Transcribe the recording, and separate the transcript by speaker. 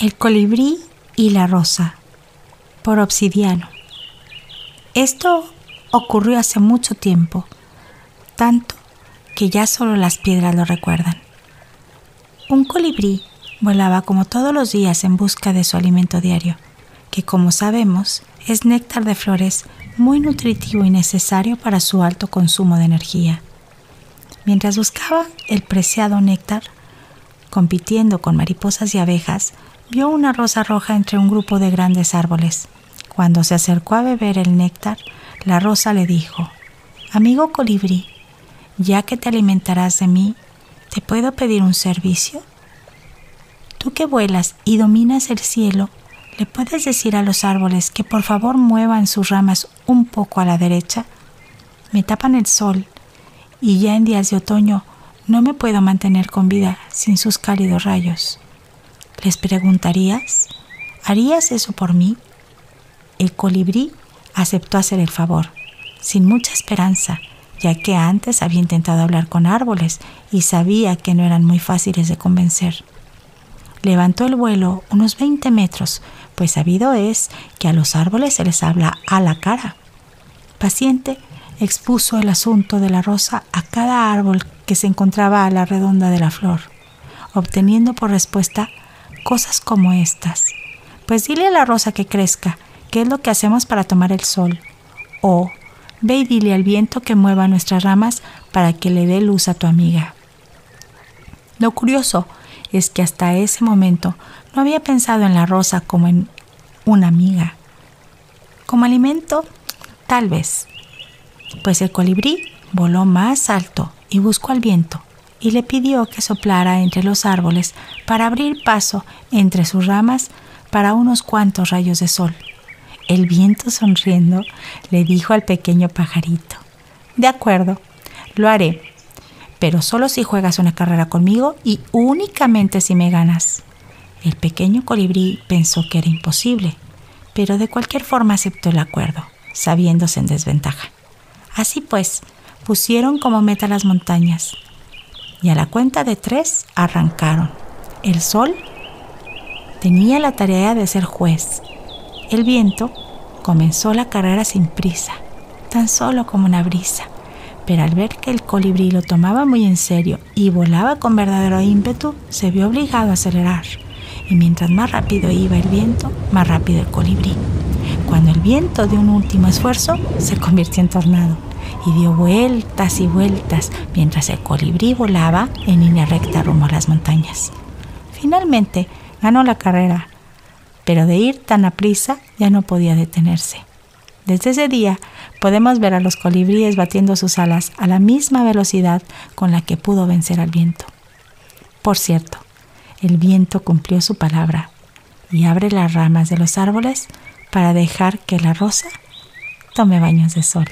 Speaker 1: El colibrí y la rosa por Obsidiano. Esto ocurrió hace mucho tiempo, tanto que ya solo las piedras lo recuerdan. Un colibrí volaba como todos los días en busca de su alimento diario, que como sabemos es néctar de flores muy nutritivo y necesario para su alto consumo de energía. Mientras buscaba el preciado néctar, compitiendo con mariposas y abejas, vio una rosa roja entre un grupo de grandes árboles. Cuando se acercó a beber el néctar, la rosa le dijo, Amigo colibrí, ya que te alimentarás de mí, ¿te puedo pedir un servicio? Tú que vuelas y dominas el cielo, ¿le puedes decir a los árboles que por favor muevan sus ramas un poco a la derecha? Me tapan el sol y ya en días de otoño no me puedo mantener con vida sin sus cálidos rayos. ¿Les preguntarías? ¿Harías eso por mí? El colibrí aceptó hacer el favor, sin mucha esperanza, ya que antes había intentado hablar con árboles y sabía que no eran muy fáciles de convencer. Levantó el vuelo unos 20 metros, pues sabido es que a los árboles se les habla a la cara. Paciente, expuso el asunto de la rosa a cada árbol que se encontraba a la redonda de la flor, obteniendo por respuesta cosas como estas. Pues dile a la rosa que crezca, qué es lo que hacemos para tomar el sol. O ve y dile al viento que mueva nuestras ramas para que le dé luz a tu amiga. Lo curioso es que hasta ese momento no había pensado en la rosa como en una amiga. Como alimento, tal vez. Pues el colibrí voló más alto y buscó al viento y le pidió que soplara entre los árboles para abrir paso entre sus ramas para unos cuantos rayos de sol. El viento sonriendo le dijo al pequeño pajarito, De acuerdo, lo haré, pero solo si juegas una carrera conmigo y únicamente si me ganas. El pequeño colibrí pensó que era imposible, pero de cualquier forma aceptó el acuerdo, sabiéndose en desventaja. Así pues, pusieron como meta las montañas, y a la cuenta de tres arrancaron. El sol tenía la tarea de ser juez. El viento comenzó la carrera sin prisa, tan solo como una brisa, pero al ver que el colibrí lo tomaba muy en serio y volaba con verdadero ímpetu, se vio obligado a acelerar. Y mientras más rápido iba el viento, más rápido el colibrí. Cuando el viento dio un último esfuerzo, se convirtió en tornado y dio vueltas y vueltas mientras el colibrí volaba en línea recta rumbo a las montañas. Finalmente ganó la carrera, pero de ir tan a prisa ya no podía detenerse. Desde ese día podemos ver a los colibríes batiendo sus alas a la misma velocidad con la que pudo vencer al viento. Por cierto, el viento cumplió su palabra y abre las ramas de los árboles para dejar que la rosa tome baños de sol.